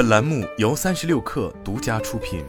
本栏目由三十六氪独家出品。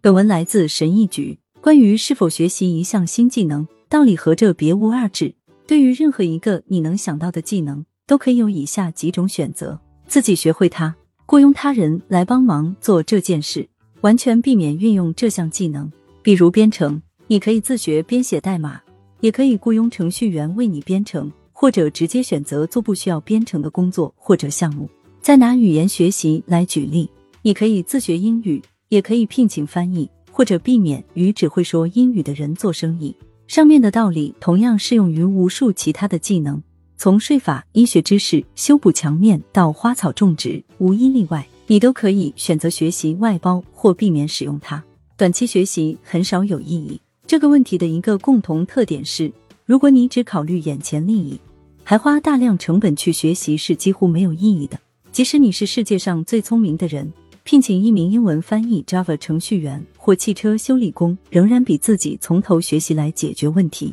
本文来自神意局。关于是否学习一项新技能，道理合着别无二致。对于任何一个你能想到的技能，都可以有以下几种选择：自己学会它，雇佣他人来帮忙做这件事，完全避免运用这项技能。比如编程，你可以自学编写代码，也可以雇佣程序员为你编程，或者直接选择做不需要编程的工作或者项目。再拿语言学习来举例，你可以自学英语，也可以聘请翻译。或者避免与只会说英语的人做生意。上面的道理同样适用于无数其他的技能，从税法、医学知识、修补墙面到花草种植，无一例外，你都可以选择学习外包或避免使用它。短期学习很少有意义。这个问题的一个共同特点是，如果你只考虑眼前利益，还花大量成本去学习，是几乎没有意义的。即使你是世界上最聪明的人。聘请一名英文翻译、Java 程序员或汽车修理工，仍然比自己从头学习来解决问题，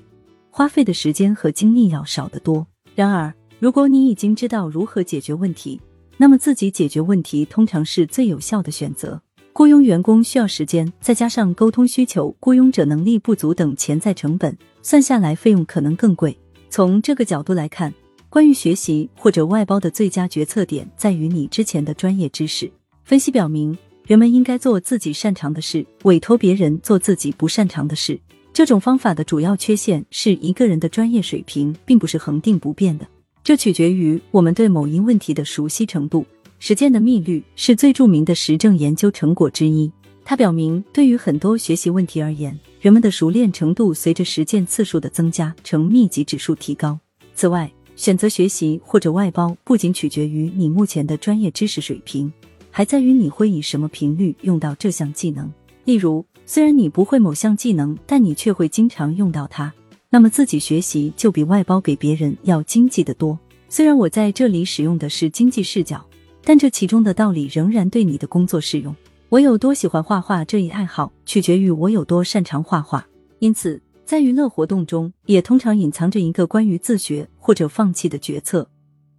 花费的时间和精力要少得多。然而，如果你已经知道如何解决问题，那么自己解决问题通常是最有效的选择。雇佣员工需要时间，再加上沟通需求、雇佣者能力不足等潜在成本，算下来费用可能更贵。从这个角度来看，关于学习或者外包的最佳决策点在于你之前的专业知识。分析表明，人们应该做自己擅长的事，委托别人做自己不擅长的事。这种方法的主要缺陷是一个人的专业水平并不是恒定不变的，这取决于我们对某一问题的熟悉程度。实践的密律是最著名的实证研究成果之一，它表明，对于很多学习问题而言，人们的熟练程度随着实践次数的增加呈密集指数提高。此外，选择学习或者外包不仅取决于你目前的专业知识水平。还在于你会以什么频率用到这项技能。例如，虽然你不会某项技能，但你却会经常用到它，那么自己学习就比外包给别人要经济得多。虽然我在这里使用的是经济视角，但这其中的道理仍然对你的工作适用。我有多喜欢画画这一爱好，取决于我有多擅长画画。因此，在娱乐活动中，也通常隐藏着一个关于自学或者放弃的决策，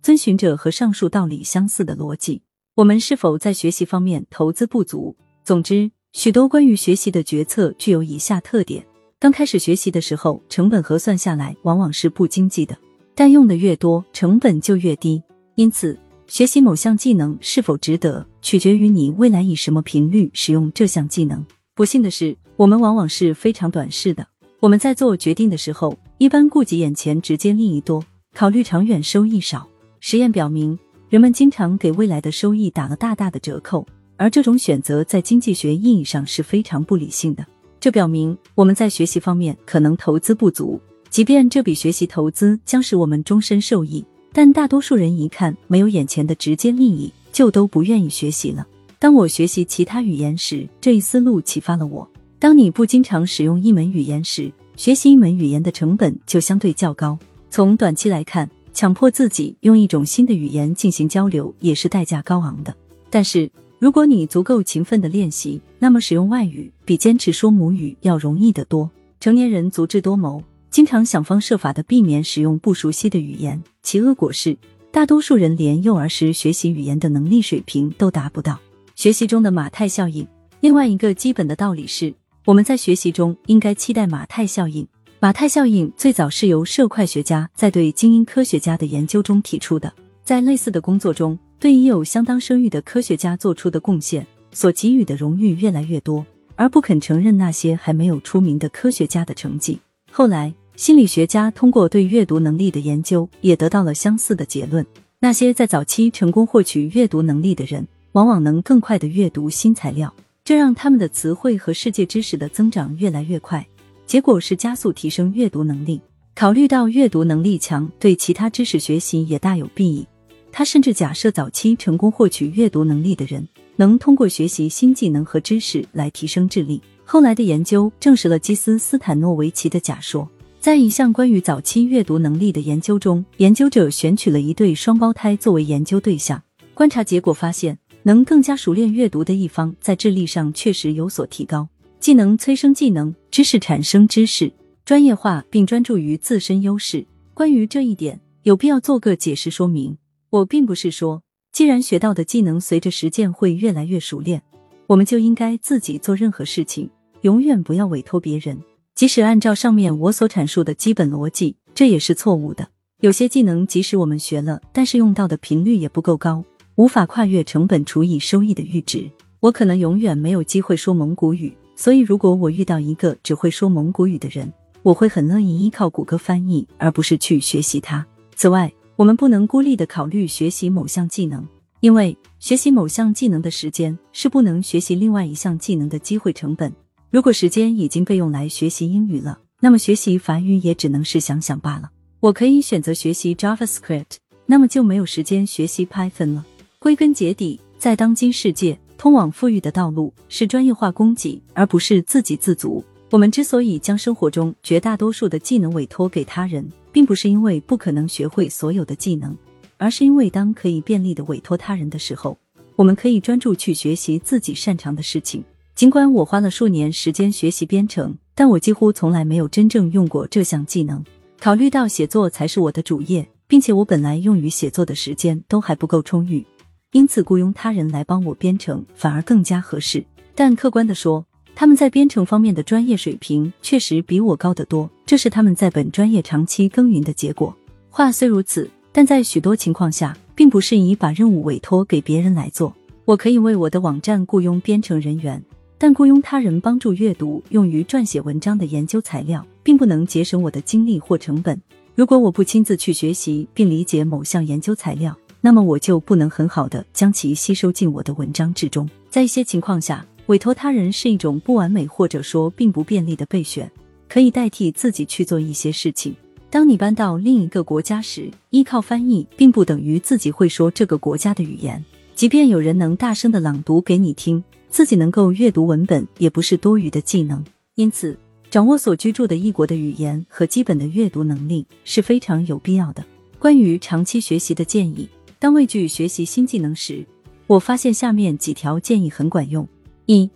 遵循着和上述道理相似的逻辑。我们是否在学习方面投资不足？总之，许多关于学习的决策具有以下特点：刚开始学习的时候，成本核算下来往往是不经济的，但用的越多，成本就越低。因此，学习某项技能是否值得，取决于你未来以什么频率使用这项技能。不幸的是，我们往往是非常短视的。我们在做决定的时候，一般顾及眼前直接利益多，考虑长远收益少。实验表明。人们经常给未来的收益打了大大的折扣，而这种选择在经济学意义上是非常不理性的。这表明我们在学习方面可能投资不足，即便这笔学习投资将使我们终身受益，但大多数人一看没有眼前的直接利益，就都不愿意学习了。当我学习其他语言时，这一思路启发了我：当你不经常使用一门语言时，学习一门语言的成本就相对较高。从短期来看。强迫自己用一种新的语言进行交流也是代价高昂的。但是，如果你足够勤奋的练习，那么使用外语比坚持说母语要容易得多。成年人足智多谋，经常想方设法的避免使用不熟悉的语言，其恶果是大多数人连幼儿时学习语言的能力水平都达不到。学习中的马太效应，另外一个基本的道理是，我们在学习中应该期待马太效应。马太效应最早是由社会学家在对精英科学家的研究中提出的。在类似的工作中，对已有相当声誉的科学家做出的贡献所给予的荣誉越来越多，而不肯承认那些还没有出名的科学家的成绩。后来，心理学家通过对阅读能力的研究，也得到了相似的结论：那些在早期成功获取阅读能力的人，往往能更快的阅读新材料，这让他们的词汇和世界知识的增长越来越快。结果是加速提升阅读能力。考虑到阅读能力强对其他知识学习也大有裨益，他甚至假设早期成功获取阅读能力的人能通过学习新技能和知识来提升智力。后来的研究证实了基斯斯坦诺维奇的假说。在一项关于早期阅读能力的研究中，研究者选取了一对双胞胎作为研究对象，观察结果发现，能更加熟练阅读的一方在智力上确实有所提高。技能催生技能，知识产生知识，专业化并专注于自身优势。关于这一点，有必要做个解释说明。我并不是说，既然学到的技能随着实践会越来越熟练，我们就应该自己做任何事情，永远不要委托别人。即使按照上面我所阐述的基本逻辑，这也是错误的。有些技能即使我们学了，但是用到的频率也不够高，无法跨越成本除以收益的阈值。我可能永远没有机会说蒙古语，所以如果我遇到一个只会说蒙古语的人，我会很乐意依靠谷歌翻译，而不是去学习它。此外，我们不能孤立的考虑学习某项技能，因为学习某项技能的时间是不能学习另外一项技能的机会成本。如果时间已经被用来学习英语了，那么学习法语也只能是想想罢了。我可以选择学习 JavaScript，那么就没有时间学习 Python 了。归根结底，在当今世界。通往富裕的道路是专业化供给，而不是自给自足。我们之所以将生活中绝大多数的技能委托给他人，并不是因为不可能学会所有的技能，而是因为当可以便利的委托他人的时候，我们可以专注去学习自己擅长的事情。尽管我花了数年时间学习编程，但我几乎从来没有真正用过这项技能。考虑到写作才是我的主业，并且我本来用于写作的时间都还不够充裕。因此，雇佣他人来帮我编程反而更加合适。但客观的说，他们在编程方面的专业水平确实比我高得多，这是他们在本专业长期耕耘的结果。话虽如此，但在许多情况下，并不适宜把任务委托给别人来做。我可以为我的网站雇佣编程人员，但雇佣他人帮助阅读用于撰写文章的研究材料，并不能节省我的精力或成本。如果我不亲自去学习并理解某项研究材料，那么我就不能很好的将其吸收进我的文章之中。在一些情况下，委托他人是一种不完美或者说并不便利的备选，可以代替自己去做一些事情。当你搬到另一个国家时，依靠翻译并不等于自己会说这个国家的语言。即便有人能大声的朗读给你听，自己能够阅读文本也不是多余的技能。因此，掌握所居住的异国的语言和基本的阅读能力是非常有必要的。关于长期学习的建议。当畏惧学习新技能时，我发现下面几条建议很管用：一、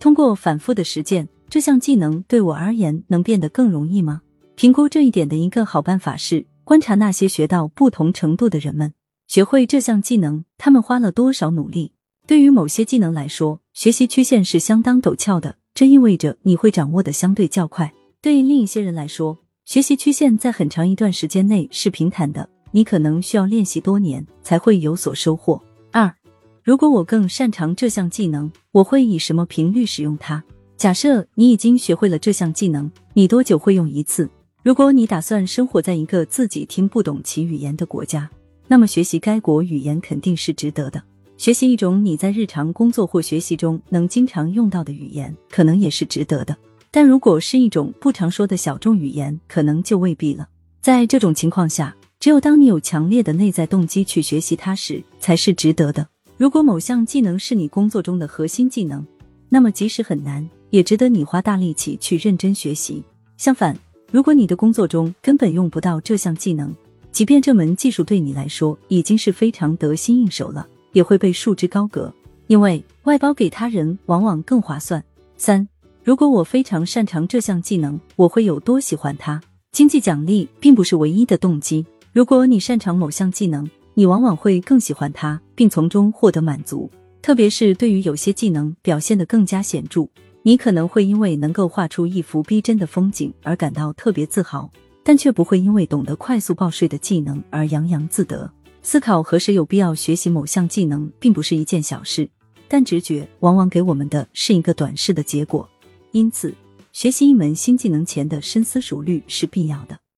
通过反复的实践，这项技能对我而言能变得更容易吗？评估这一点的一个好办法是观察那些学到不同程度的人们，学会这项技能，他们花了多少努力。对于某些技能来说，学习曲线是相当陡峭的，这意味着你会掌握的相对较快。对于另一些人来说，学习曲线在很长一段时间内是平坦的。你可能需要练习多年才会有所收获。二，如果我更擅长这项技能，我会以什么频率使用它？假设你已经学会了这项技能，你多久会用一次？如果你打算生活在一个自己听不懂其语言的国家，那么学习该国语言肯定是值得的。学习一种你在日常工作或学习中能经常用到的语言，可能也是值得的。但如果是一种不常说的小众语言，可能就未必了。在这种情况下，只有当你有强烈的内在动机去学习它时，才是值得的。如果某项技能是你工作中的核心技能，那么即使很难，也值得你花大力气去认真学习。相反，如果你的工作中根本用不到这项技能，即便这门技术对你来说已经是非常得心应手了，也会被束之高阁，因为外包给他人往往更划算。三，如果我非常擅长这项技能，我会有多喜欢它？经济奖励并不是唯一的动机。如果你擅长某项技能，你往往会更喜欢它，并从中获得满足。特别是对于有些技能表现得更加显著，你可能会因为能够画出一幅逼真的风景而感到特别自豪，但却不会因为懂得快速报税的技能而洋洋自得。思考何时有必要学习某项技能，并不是一件小事，但直觉往往给我们的是一个短视的结果。因此，学习一门新技能前的深思熟虑是必要的。